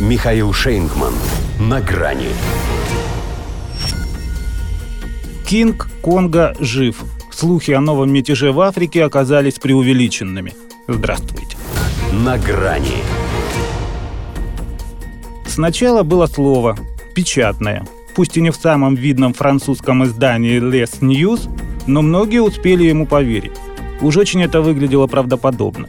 Михаил Шейнгман. На грани. Кинг Конго жив. Слухи о новом мятеже в Африке оказались преувеличенными. Здравствуйте. На грани. Сначала было слово «печатное». Пусть и не в самом видном французском издании «Les News», но многие успели ему поверить. Уж очень это выглядело правдоподобно.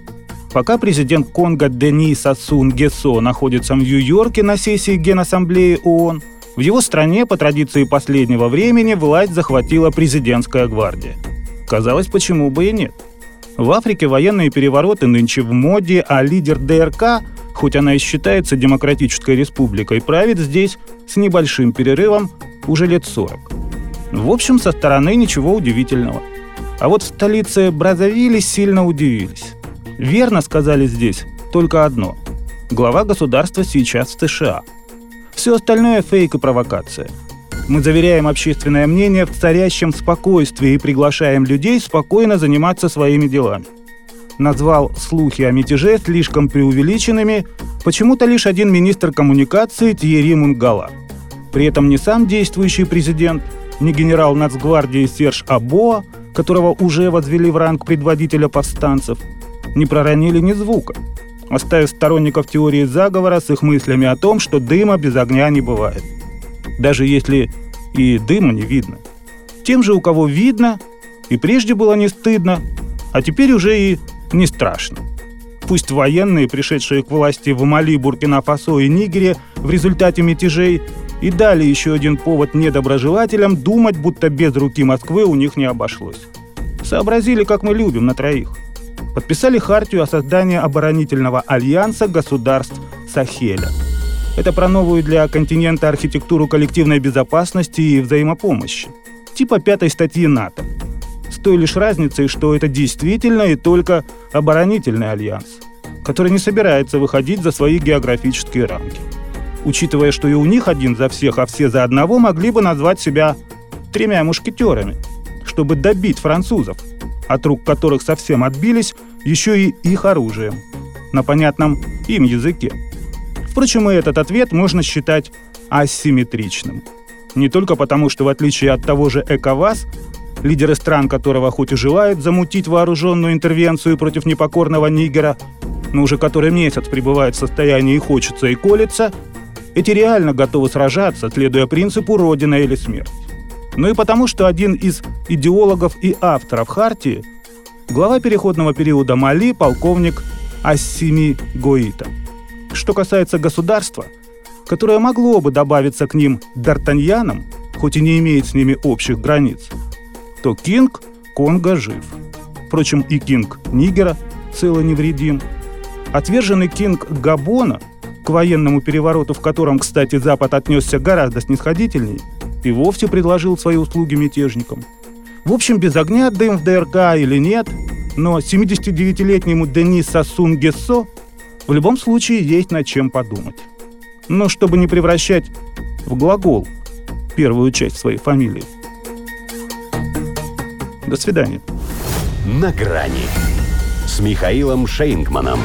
Пока президент Конго Дени Сасун Гесо находится в Нью-Йорке на сессии Генассамблеи ООН, в его стране по традиции последнего времени власть захватила президентская гвардия. Казалось, почему бы и нет. В Африке военные перевороты нынче в моде, а лидер ДРК, хоть она и считается демократической республикой, правит здесь с небольшим перерывом уже лет 40. В общем, со стороны ничего удивительного. А вот в столице Бразовили сильно удивились. Верно сказали здесь только одно. Глава государства сейчас в США. Все остальное фейк и провокация. Мы заверяем общественное мнение в царящем спокойствии и приглашаем людей спокойно заниматься своими делами. Назвал слухи о мятеже слишком преувеличенными почему-то лишь один министр коммуникации Тьерри Мунгала. При этом не сам действующий президент, не генерал нацгвардии Серж Абоа, которого уже возвели в ранг предводителя повстанцев – не проронили ни звука, оставив сторонников теории заговора с их мыслями о том, что дыма без огня не бывает. Даже если и дыма не видно. Тем же, у кого видно, и прежде было не стыдно, а теперь уже и не страшно. Пусть военные, пришедшие к власти в Мали, Буркина-Фасо и Нигере в результате мятежей, и дали еще один повод недоброжелателям думать, будто без руки Москвы у них не обошлось. Сообразили, как мы любим, на троих – подписали хартию о создании оборонительного альянса государств Сахеля. Это про новую для континента архитектуру коллективной безопасности и взаимопомощи, типа пятой статьи НАТО. С той лишь разницей, что это действительно и только оборонительный альянс, который не собирается выходить за свои географические рамки. Учитывая, что и у них один за всех, а все за одного, могли бы назвать себя тремя мушкетерами, чтобы добить французов – от рук которых совсем отбились, еще и их оружием на понятном им языке. Впрочем, и этот ответ можно считать асимметричным. Не только потому, что в отличие от того же ЭКОВАС, лидеры стран которого хоть и желают замутить вооруженную интервенцию против непокорного Нигера, но уже который месяц пребывает в состоянии хочется, и колется, эти реально готовы сражаться, следуя принципу «Родина или смерть» но и потому, что один из идеологов и авторов Хартии – глава переходного периода Мали, полковник Ассими Гоита. Что касается государства, которое могло бы добавиться к ним Д'Артаньянам, хоть и не имеет с ними общих границ, то Кинг Конго жив. Впрочем, и Кинг Нигера цело невредим. Отверженный Кинг Габона, к военному перевороту, в котором, кстати, Запад отнесся гораздо снисходительнее, и вовсе предложил свои услуги мятежникам. В общем, без огня дым в ДРК или нет, но 79-летнему Денис Сасун Гессо в любом случае есть над чем подумать. Но чтобы не превращать в глагол первую часть своей фамилии. До свидания. На грани с Михаилом Шейнгманом.